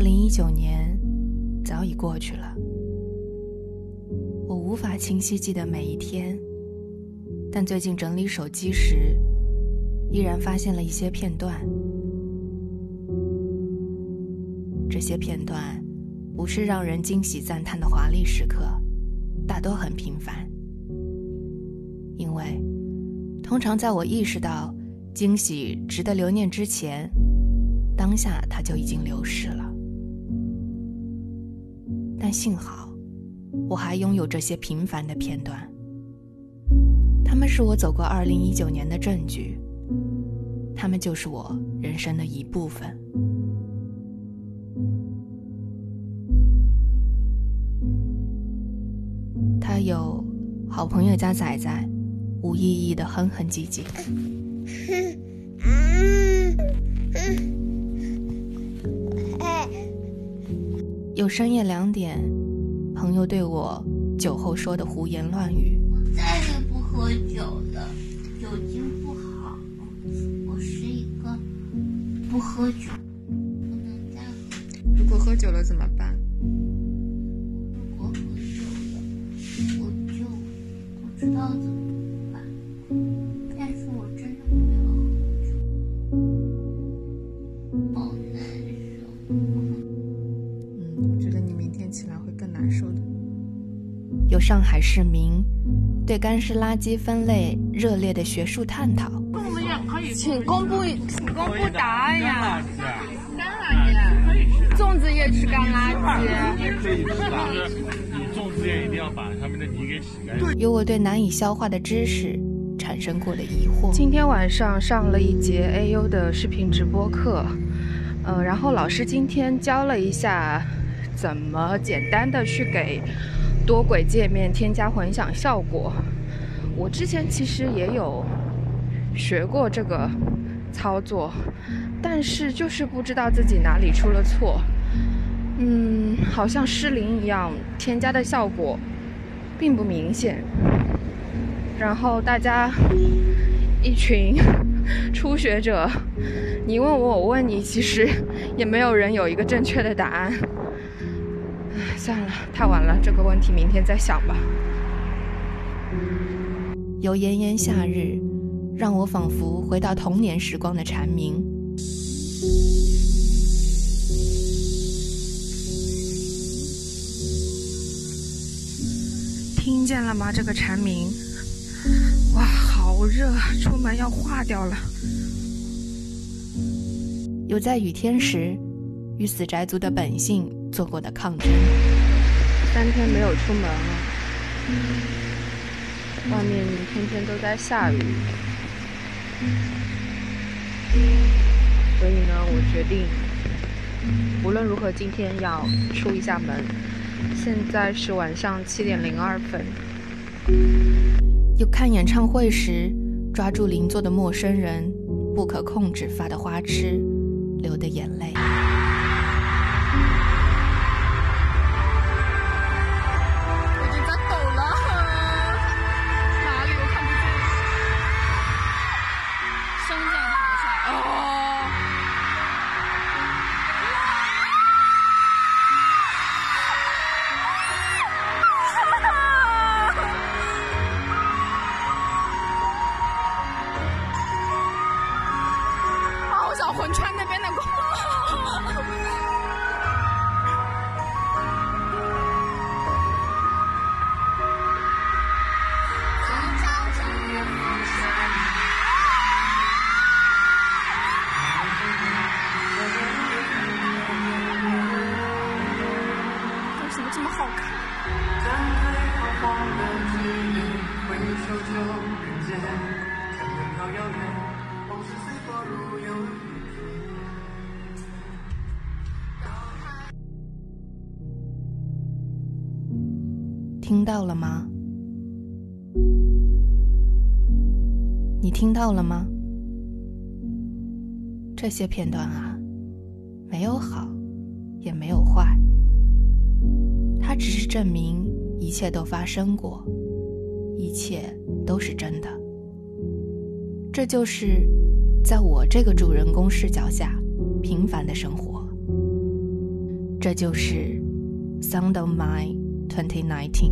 二零一九年早已过去了，我无法清晰记得每一天，但最近整理手机时，依然发现了一些片段。这些片段不是让人惊喜赞叹的华丽时刻，大多很平凡。因为，通常在我意识到惊喜值得留念之前。当下，它就已经流逝了。幸好，我还拥有这些平凡的片段。他们是我走过二零一九年的证据。他们就是我人生的一部分。他有好朋友家仔仔，无意义的哼哼唧唧。深夜两点，朋友对我酒后说的胡言乱语。我再也不喝酒了，酒精不好。我是一个不喝酒，不能再喝。如果喝酒了怎么办？如果喝酒了，我就不知道怎么有上海市民对干湿垃圾分类热烈的学术探讨。请公布，请公布答案呀！干垃圾，粽子也吃干垃圾。可以吃的，你粽子也一定要把上面的泥给洗干净。有我对难以消化的知识产生过的疑惑。今天晚上上了一节 AU 的视频直播课，呃，然后老师今天教了一下怎么简单的去给多轨界面添加混响效果。我之前其实也有学过这个操作，但是就是不知道自己哪里出了错。嗯，好像失灵一样，添加的效果并不明显。然后大家一群初学者，你问我，我问你，其实也没有人有一个正确的答案。唉，算了，太晚了，这个问题明天再想吧。有炎炎夏日，让我仿佛回到童年时光的蝉鸣。听见了吗？这个蝉鸣，哇，好热，出门要化掉了。有在雨天时与死宅族的本性做过的抗争。三天没有出门了，外面天天都在下雨，所以呢，我决定无论如何今天要出一下门。现在是晚上七点零二分。有看演唱会时抓住邻座的陌生人，不可控制发的花痴，流的眼泪。听到了吗？你听到了吗？这些片段啊，没有好，也没有坏，它只是证明一切都发生过，一切都是真的。这就是在我这个主人公视角下平凡的生活。这就是《Sound of My 2019》。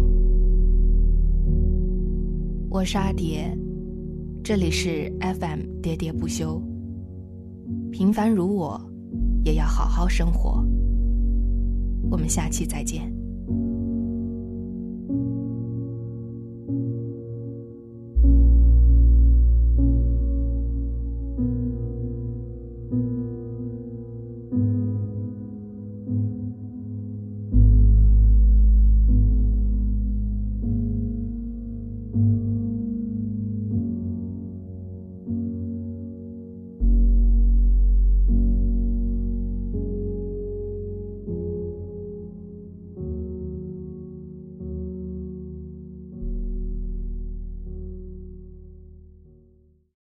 我是阿蝶，这里是 FM 喋喋不休。平凡如我，也要好好生活。我们下期再见。